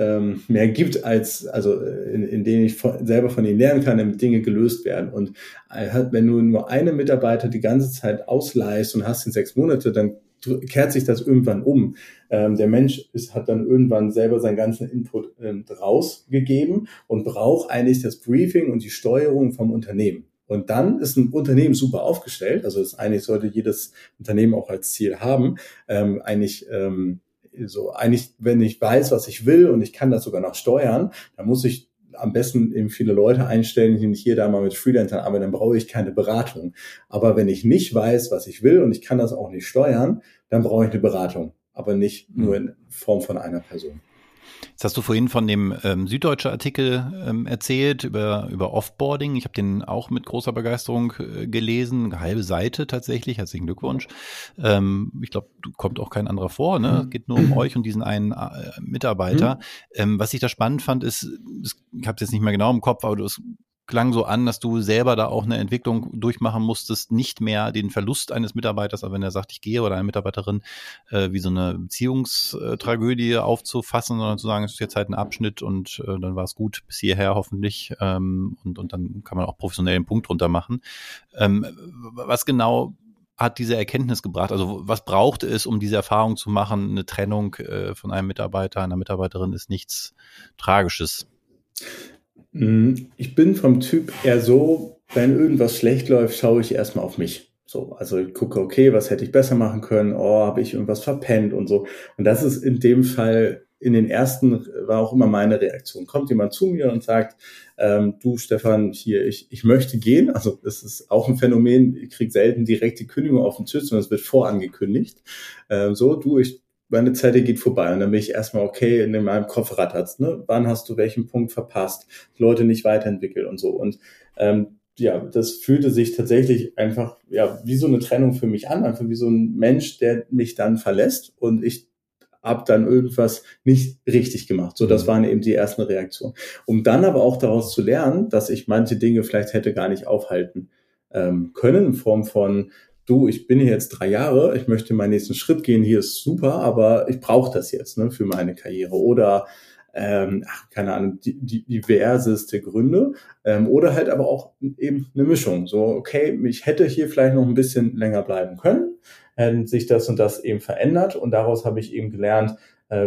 ähm, mehr gibt als also in, in denen ich von, selber von ihnen lernen kann, damit Dinge gelöst werden. Und äh, wenn du nur einen Mitarbeiter die ganze Zeit ausleihst und hast ihn sechs Monate, dann kehrt sich das irgendwann um. Ähm, der Mensch ist, hat dann irgendwann selber seinen ganzen Input ähm, rausgegeben und braucht eigentlich das Briefing und die Steuerung vom Unternehmen. Und dann ist ein Unternehmen super aufgestellt. Also ist eigentlich sollte jedes Unternehmen auch als Ziel haben. Ähm, eigentlich ähm, so eigentlich, wenn ich weiß, was ich will und ich kann das sogar noch steuern, dann muss ich am besten eben viele Leute einstellen, die nicht hier da mal mit Freelancern arbeiten, dann brauche ich keine Beratung. Aber wenn ich nicht weiß, was ich will und ich kann das auch nicht steuern, dann brauche ich eine Beratung, aber nicht nur in Form von einer Person. Jetzt hast du vorhin von dem ähm, Süddeutsche Artikel ähm, erzählt über, über Offboarding. Ich habe den auch mit großer Begeisterung äh, gelesen. Eine halbe Seite tatsächlich. Herzlichen Glückwunsch. Ähm, ich glaube, kommt auch kein anderer vor. Ne? Es mhm. geht nur um euch und diesen einen äh, Mitarbeiter. Mhm. Ähm, was ich da spannend fand, ist, ich habe es jetzt nicht mehr genau im Kopf, aber du klang so an, dass du selber da auch eine Entwicklung durchmachen musstest, nicht mehr den Verlust eines Mitarbeiters, aber wenn er sagt, ich gehe oder eine Mitarbeiterin, äh, wie so eine Beziehungstragödie aufzufassen, sondern zu sagen, es ist jetzt halt ein Abschnitt und äh, dann war es gut bis hierher hoffentlich ähm, und, und dann kann man auch professionell einen Punkt drunter machen. Ähm, was genau hat diese Erkenntnis gebracht? Also was braucht es, um diese Erfahrung zu machen? Eine Trennung äh, von einem Mitarbeiter, einer Mitarbeiterin ist nichts Tragisches. Mhm. Ich bin vom Typ eher so, wenn irgendwas schlecht läuft, schaue ich erstmal auf mich. So, also gucke, okay, was hätte ich besser machen können? Oh, habe ich irgendwas verpennt und so. Und das ist in dem Fall in den ersten war auch immer meine Reaktion. Kommt jemand zu mir und sagt, ähm, du Stefan, hier, ich, ich möchte gehen. Also das ist auch ein Phänomen, ich kriege selten direkt die Kündigung auf den Tisch, sondern es wird vorangekündigt. Ähm, so, du, ich meine Zeit geht vorbei und dann bin ich erstmal okay in meinem Kopf rattert. Ne? Wann hast du welchen Punkt verpasst? Leute nicht weiterentwickelt und so. Und ähm, ja, das fühlte sich tatsächlich einfach ja wie so eine Trennung für mich an, einfach wie so ein Mensch, der mich dann verlässt und ich hab dann irgendwas nicht richtig gemacht. So, das mhm. waren eben die ersten Reaktionen. Um dann aber auch daraus zu lernen, dass ich manche Dinge vielleicht hätte gar nicht aufhalten ähm, können, in Form von du, ich bin hier jetzt drei Jahre, ich möchte meinen nächsten Schritt gehen, hier ist super, aber ich brauche das jetzt ne, für meine Karriere. Oder ähm, ach, keine Ahnung, die, die diverseste Gründe. Ähm, oder halt aber auch eben eine Mischung. So, okay, ich hätte hier vielleicht noch ein bisschen länger bleiben können, hätten sich das und das eben verändert. Und daraus habe ich eben gelernt, äh,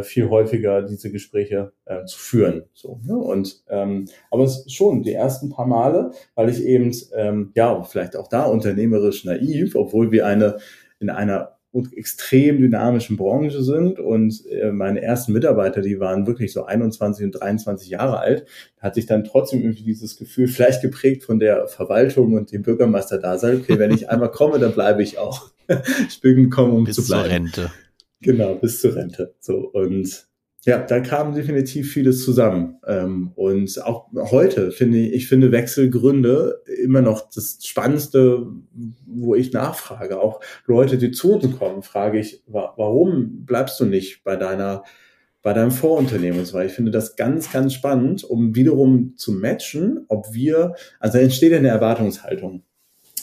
viel häufiger diese Gespräche äh, zu führen. So, ne? Und ähm, aber es schon die ersten paar Male, weil ich eben ähm, ja vielleicht auch da unternehmerisch naiv, obwohl wir eine in einer extrem dynamischen Branche sind und äh, meine ersten Mitarbeiter, die waren wirklich so 21 und 23 Jahre alt, hat sich dann trotzdem irgendwie dieses Gefühl vielleicht geprägt von der Verwaltung und dem Bürgermeister da sein, okay, wenn ich einmal komme, dann bleibe ich auch. ich bin gekommen, um Bis zu bleiben. Zur Rente. Genau, bis zur Rente. So und ja, da kam definitiv vieles zusammen. Ähm, und auch heute finde ich, ich finde Wechselgründe immer noch das Spannendste, wo ich nachfrage. Auch Leute, die zu uns kommen, frage ich, warum bleibst du nicht bei deiner, bei deinem Vorunternehmen und so. Ich finde das ganz, ganz spannend, um wiederum zu matchen, ob wir, also entsteht eine Erwartungshaltung.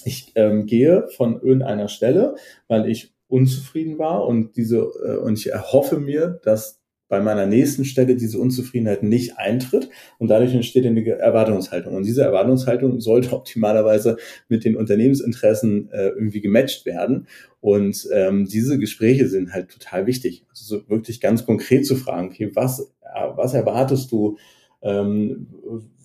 Ich ähm, gehe von irgendeiner Stelle, weil ich unzufrieden war und diese äh, und ich erhoffe mir, dass bei meiner nächsten Stelle diese Unzufriedenheit nicht eintritt und dadurch entsteht eine Erwartungshaltung. Und diese Erwartungshaltung sollte optimalerweise mit den Unternehmensinteressen äh, irgendwie gematcht werden. Und ähm, diese Gespräche sind halt total wichtig. Also so wirklich ganz konkret zu fragen, okay, was, äh, was erwartest du? Ähm,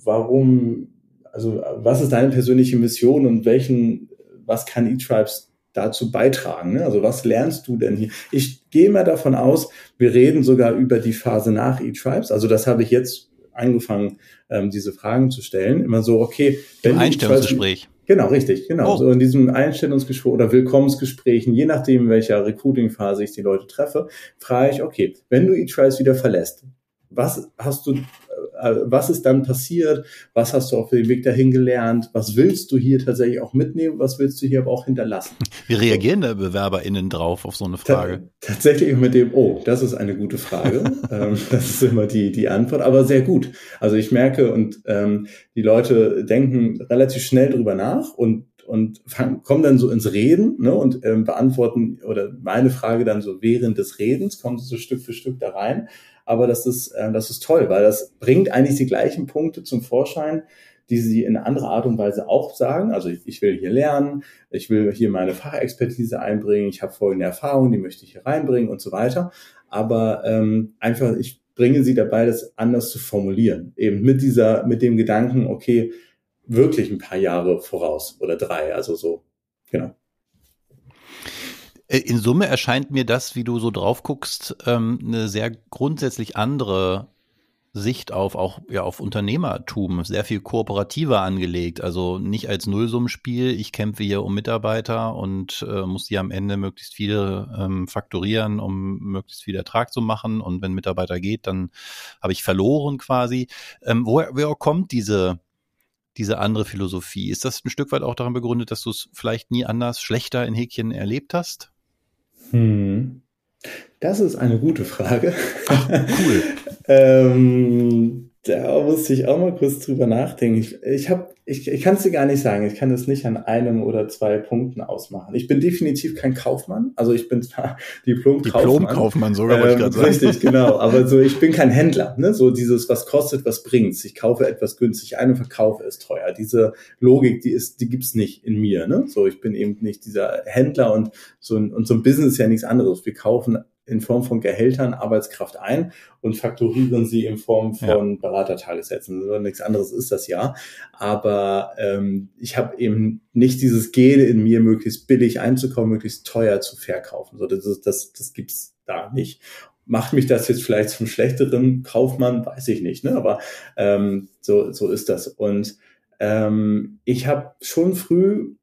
warum, also was ist deine persönliche Mission und welchen, was kann eTribes dazu beitragen? Ne? Also was lernst du denn hier? Ich gehe mal davon aus, wir reden sogar über die Phase nach eTribes. Also das habe ich jetzt angefangen, ähm, diese Fragen zu stellen. Immer so, okay, wenn Im Einstellungsgespräch. Genau, richtig, genau. Oh. So in diesem Einstellungsgespräch oder Willkommensgesprächen, je nachdem, in welcher Recruiting-Phase ich die Leute treffe, frage ich, okay, wenn du eTrials wieder verlässt, was hast du was ist dann passiert, was hast du auf dem Weg dahin gelernt, was willst du hier tatsächlich auch mitnehmen, was willst du hier aber auch hinterlassen. Wie reagieren da BewerberInnen drauf auf so eine Frage? Ta tatsächlich mit dem, oh, das ist eine gute Frage. ähm, das ist immer die, die Antwort, aber sehr gut. Also ich merke und ähm, die Leute denken relativ schnell drüber nach und und fang, kommen dann so ins Reden ne, und ähm, beantworten oder meine Frage dann so während des Redens, kommen sie so Stück für Stück da rein aber das ist, äh, das ist toll, weil das bringt eigentlich die gleichen Punkte zum Vorschein, die sie in anderer Art und Weise auch sagen. Also ich, ich will hier lernen, ich will hier meine Fachexpertise einbringen, ich habe folgende Erfahrungen, die möchte ich hier reinbringen und so weiter. Aber ähm, einfach, ich bringe sie dabei, das anders zu formulieren. Eben mit dieser, mit dem Gedanken, okay, wirklich ein paar Jahre voraus oder drei, also so, genau. Äh, in Summe erscheint mir das, wie du so drauf guckst, ähm, eine sehr grundsätzlich andere Sicht auf auch ja auf Unternehmertum, sehr viel kooperativer angelegt. Also nicht als Nullsummenspiel, ich kämpfe hier um Mitarbeiter und äh, muss die am Ende möglichst viele ähm, faktorieren, um möglichst viel Ertrag zu machen. Und wenn Mitarbeiter geht, dann habe ich verloren quasi. Ähm, woher, woher kommt diese diese andere Philosophie? Ist das ein Stück weit auch daran begründet, dass du es vielleicht nie anders schlechter in Häkchen erlebt hast? Hm. Das ist eine gute Frage. Ach, cool. ähm, da musste ich auch mal kurz drüber nachdenken. Ich, ich, hab, ich, ich kann es dir gar nicht sagen. Ich kann es nicht an einem oder zwei Punkten ausmachen. Ich bin definitiv kein Kaufmann. Also ich bin zwar Diplom-Kaufmann. Diplom-Kaufmann sogar, wollte ich gerade sagen. Richtig, genau. Aber so, ich bin kein Händler. Ne? So dieses, was kostet, was bringt's. Ich kaufe etwas günstig ein und verkaufe es teuer. Diese Logik, die ist, die gibt's nicht in mir. Ne? So, ich bin eben nicht dieser Händler und so ein, und so ein Business ist ja nichts anderes. Wir kaufen in Form von Gehältern Arbeitskraft ein und faktorieren sie in Form von ja. Beratertagessätzen. Also nichts anderes ist das ja. Aber ähm, ich habe eben nicht dieses Gene in mir, möglichst billig einzukommen, möglichst teuer zu verkaufen. So, das, ist, das, das gibt's da nicht. Macht mich das jetzt vielleicht zum schlechteren Kaufmann? Weiß ich nicht. Ne? Aber ähm, so, so ist das. Und ähm, ich habe schon früh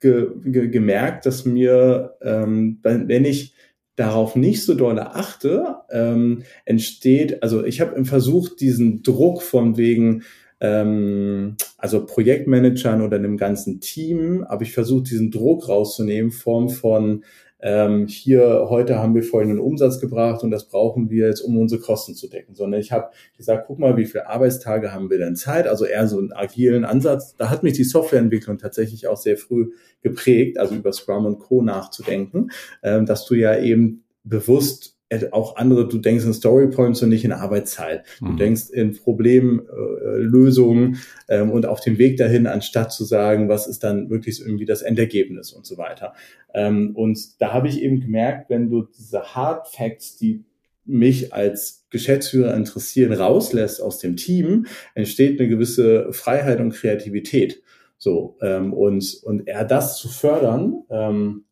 ge ge gemerkt, dass mir, ähm, wenn ich darauf nicht so doll achte, ähm, entsteht, also ich habe versucht, diesen Druck von wegen, ähm, also Projektmanagern oder einem ganzen Team, habe ich versucht, diesen Druck rauszunehmen, Form von ähm, hier heute haben wir folgenden Umsatz gebracht und das brauchen wir jetzt, um unsere Kosten zu decken, sondern ich habe gesagt, guck mal, wie viele Arbeitstage haben wir denn Zeit, also eher so einen agilen Ansatz. Da hat mich die Softwareentwicklung tatsächlich auch sehr früh geprägt, also über Scrum und Co. nachzudenken, ähm, dass du ja eben bewusst auch andere, du denkst in Storypoints und nicht in Arbeitszeit. Du mhm. denkst in Problemlösungen äh, ähm, und auf dem Weg dahin, anstatt zu sagen, was ist dann wirklich irgendwie das Endergebnis und so weiter. Ähm, und da habe ich eben gemerkt, wenn du diese Hard Facts, die mich als Geschäftsführer interessieren, rauslässt aus dem Team, entsteht eine gewisse Freiheit und Kreativität. So, ähm, und, und eher das zu fördern, ähm,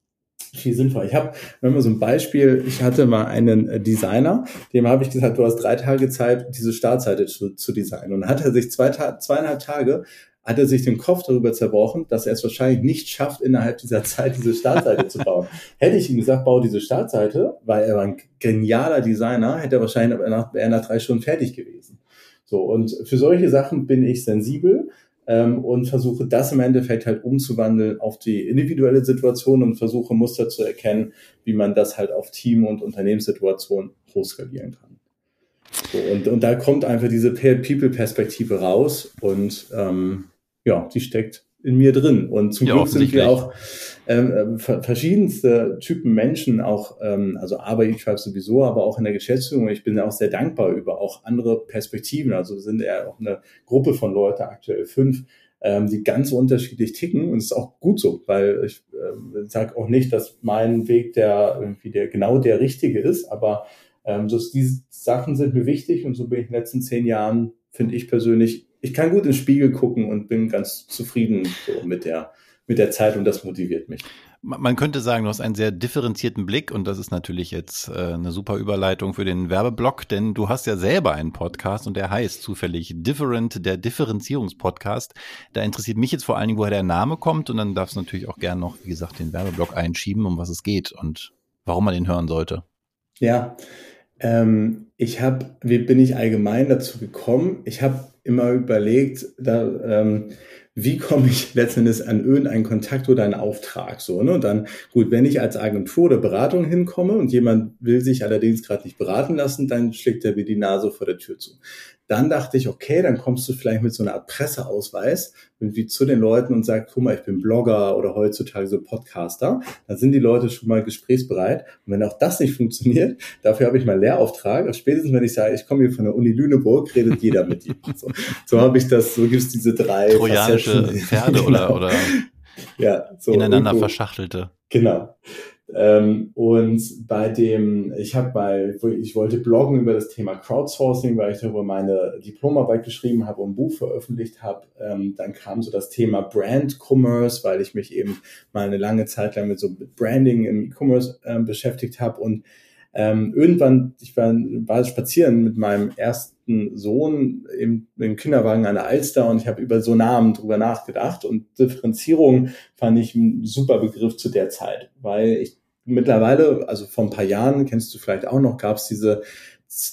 viel sinnvoll. Ich habe, wenn man so ein Beispiel, ich hatte mal einen äh, Designer, dem habe ich gesagt, du hast drei Tage Zeit, diese Startseite zu, zu designen. Und hat er sich zwei, zweieinhalb Tage hat er sich den Kopf darüber zerbrochen, dass er es wahrscheinlich nicht schafft, innerhalb dieser Zeit diese Startseite zu bauen. Hätte ich ihm gesagt, bau diese Startseite, weil er war ein genialer Designer, hätte er wahrscheinlich nach, nach drei Stunden fertig gewesen. So, und für solche Sachen bin ich sensibel ähm, und versuche das im Endeffekt halt umzuwandeln auf die individuelle Situation und versuche Muster zu erkennen, wie man das halt auf Team- und Unternehmenssituationen hochskalieren kann. So, und, und da kommt einfach diese People-Perspektive raus und ähm, ja, die steckt in mir drin. Und zum ja, Glück sind wir auch, ähm, äh, verschiedenste Typen Menschen, auch ähm, also aber ich sowieso, aber auch in der Geschäftsführung. Ich bin auch sehr dankbar über auch andere Perspektiven. Also sind ja auch eine Gruppe von Leuten, aktuell fünf, ähm, die ganz unterschiedlich ticken und es ist auch gut so, weil ich äh, sage auch nicht, dass mein Weg der irgendwie der genau der richtige ist, aber ähm, so diese Sachen sind mir wichtig und so bin ich in den letzten zehn Jahren, finde ich persönlich, ich kann gut ins Spiegel gucken und bin ganz zufrieden so mit der mit der Zeit und das motiviert mich. Man könnte sagen, du hast einen sehr differenzierten Blick und das ist natürlich jetzt äh, eine super Überleitung für den Werbeblock, denn du hast ja selber einen Podcast und der heißt zufällig Different, der Differenzierungspodcast. Da interessiert mich jetzt vor allen Dingen, woher der Name kommt und dann darfst du natürlich auch gerne noch, wie gesagt, den Werbeblock einschieben, um was es geht und warum man den hören sollte. Ja, ähm, ich habe, wie bin ich allgemein dazu gekommen? Ich habe immer überlegt, da ähm, wie komme ich letztendlich an irgendeinen Kontakt oder einen Auftrag so ne? Und dann gut, wenn ich als Agentur oder Beratung hinkomme und jemand will sich allerdings gerade nicht beraten lassen, dann schlägt er mir die Nase vor der Tür zu. Dann dachte ich, okay, dann kommst du vielleicht mit so einer Art Presseausweis irgendwie zu den Leuten und sagst, guck mal, ich bin Blogger oder heutzutage so Podcaster. Dann sind die Leute schon mal gesprächsbereit. Und wenn auch das nicht funktioniert, dafür habe ich mal Lehrauftrag. Spätestens, wenn ich sage, ich komme hier von der Uni Lüneburg, redet jeder mit dir. So, so habe ich das, so gibt es diese drei Trojanische Pferde genau. oder, oder ja, so ineinander irgendwo. verschachtelte. Genau. Ähm, und bei dem, ich habe bei, ich wollte bloggen über das Thema Crowdsourcing, weil ich darüber meine Diplomarbeit geschrieben habe und ein Buch veröffentlicht habe. Ähm, dann kam so das Thema Brand Commerce, weil ich mich eben mal eine lange Zeit lang mit so Branding im E-Commerce äh, beschäftigt habe und ähm, irgendwann, ich war, war spazieren mit meinem ersten Sohn im, im Kinderwagen an der Alster und ich habe über so Namen drüber nachgedacht und Differenzierung fand ich ein super Begriff zu der Zeit, weil ich mittlerweile, also vor ein paar Jahren, kennst du vielleicht auch noch, gab es diese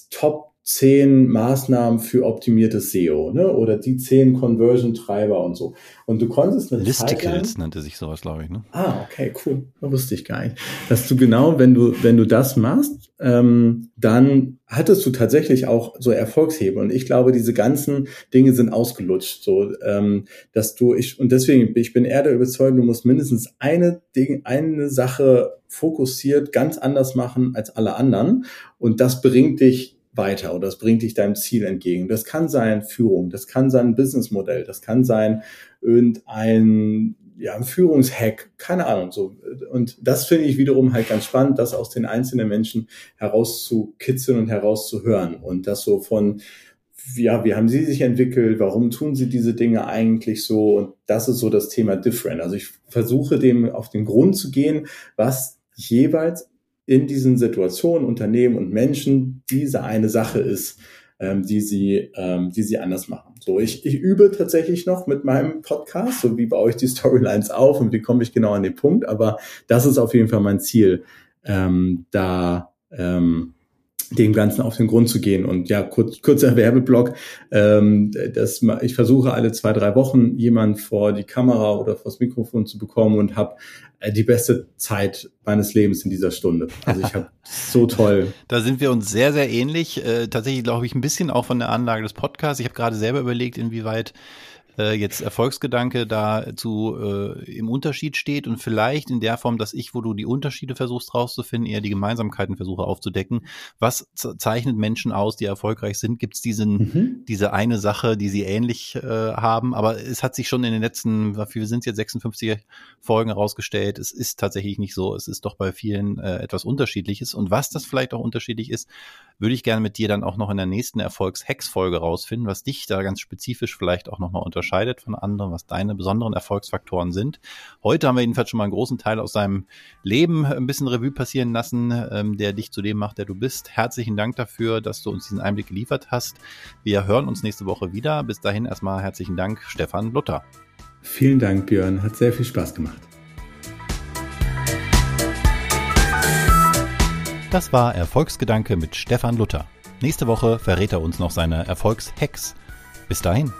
Top zehn Maßnahmen für optimiertes SEO, ne? Oder die zehn Conversion-Treiber und so. Und du konntest eine Listicles nannte sich sowas, glaube ich, ne? Ah, okay, cool. Das wusste ich gar nicht. Dass du genau, wenn du, wenn du das machst, ähm, dann hattest du tatsächlich auch so Erfolgshebel. Und ich glaube, diese ganzen Dinge sind ausgelutscht. So, ähm, dass du, ich, und deswegen, ich bin eher der Überzeugung, du musst mindestens eine Ding, eine Sache fokussiert ganz anders machen als alle anderen. Und das bringt dich weiter oder das bringt dich deinem Ziel entgegen. Das kann sein Führung, das kann sein Businessmodell, das kann sein irgendein ja, Führungshack, keine Ahnung, so. Und das finde ich wiederum halt ganz spannend, das aus den einzelnen Menschen herauszukitzeln und herauszuhören und das so von, ja, wie haben sie sich entwickelt? Warum tun sie diese Dinge eigentlich so? Und das ist so das Thema Different. Also ich versuche dem auf den Grund zu gehen, was jeweils in diesen Situationen, Unternehmen und Menschen diese eine Sache ist, ähm, die sie, ähm, die sie anders machen. So, ich, ich übe tatsächlich noch mit meinem Podcast, so wie baue ich die Storylines auf und wie komme ich genau an den Punkt. Aber das ist auf jeden Fall mein Ziel, ähm, da ähm, dem Ganzen auf den Grund zu gehen. Und ja, kurz, kurzer Werbeblock. Ähm, das, ich versuche alle zwei, drei Wochen jemand vor die Kamera oder vors Mikrofon zu bekommen und habe äh, die beste Zeit meines Lebens in dieser Stunde. Also ich habe so toll. Da sind wir uns sehr, sehr ähnlich. Äh, tatsächlich glaube ich ein bisschen auch von der Anlage des Podcasts. Ich habe gerade selber überlegt, inwieweit äh, jetzt Erfolgsgedanke dazu äh, im Unterschied steht und vielleicht in der Form, dass ich, wo du die Unterschiede versuchst rauszufinden, eher die Gemeinsamkeiten versuche aufzudecken. Was zeichnet Menschen aus, die erfolgreich sind? Gibt es diesen mhm. diese eine Sache, die sie ähnlich äh, haben? Aber es hat sich schon in den letzten, wie sind es jetzt 56 Folgen herausgestellt, es ist tatsächlich nicht so. Es ist doch bei vielen äh, etwas Unterschiedliches. Und was das vielleicht auch unterschiedlich ist, würde ich gerne mit dir dann auch noch in der nächsten Erfolgs-Hacks-Folge rausfinden, was dich da ganz spezifisch vielleicht auch nochmal unterscheidet unterscheidet von anderen, was deine besonderen Erfolgsfaktoren sind. Heute haben wir jedenfalls schon mal einen großen Teil aus deinem Leben ein bisschen Revue passieren lassen, ähm, der dich zu dem macht, der du bist. Herzlichen Dank dafür, dass du uns diesen Einblick geliefert hast. Wir hören uns nächste Woche wieder. Bis dahin erstmal herzlichen Dank, Stefan Luther. Vielen Dank, Björn. Hat sehr viel Spaß gemacht. Das war Erfolgsgedanke mit Stefan Luther. Nächste Woche verrät er uns noch seine Erfolgshacks. Bis dahin.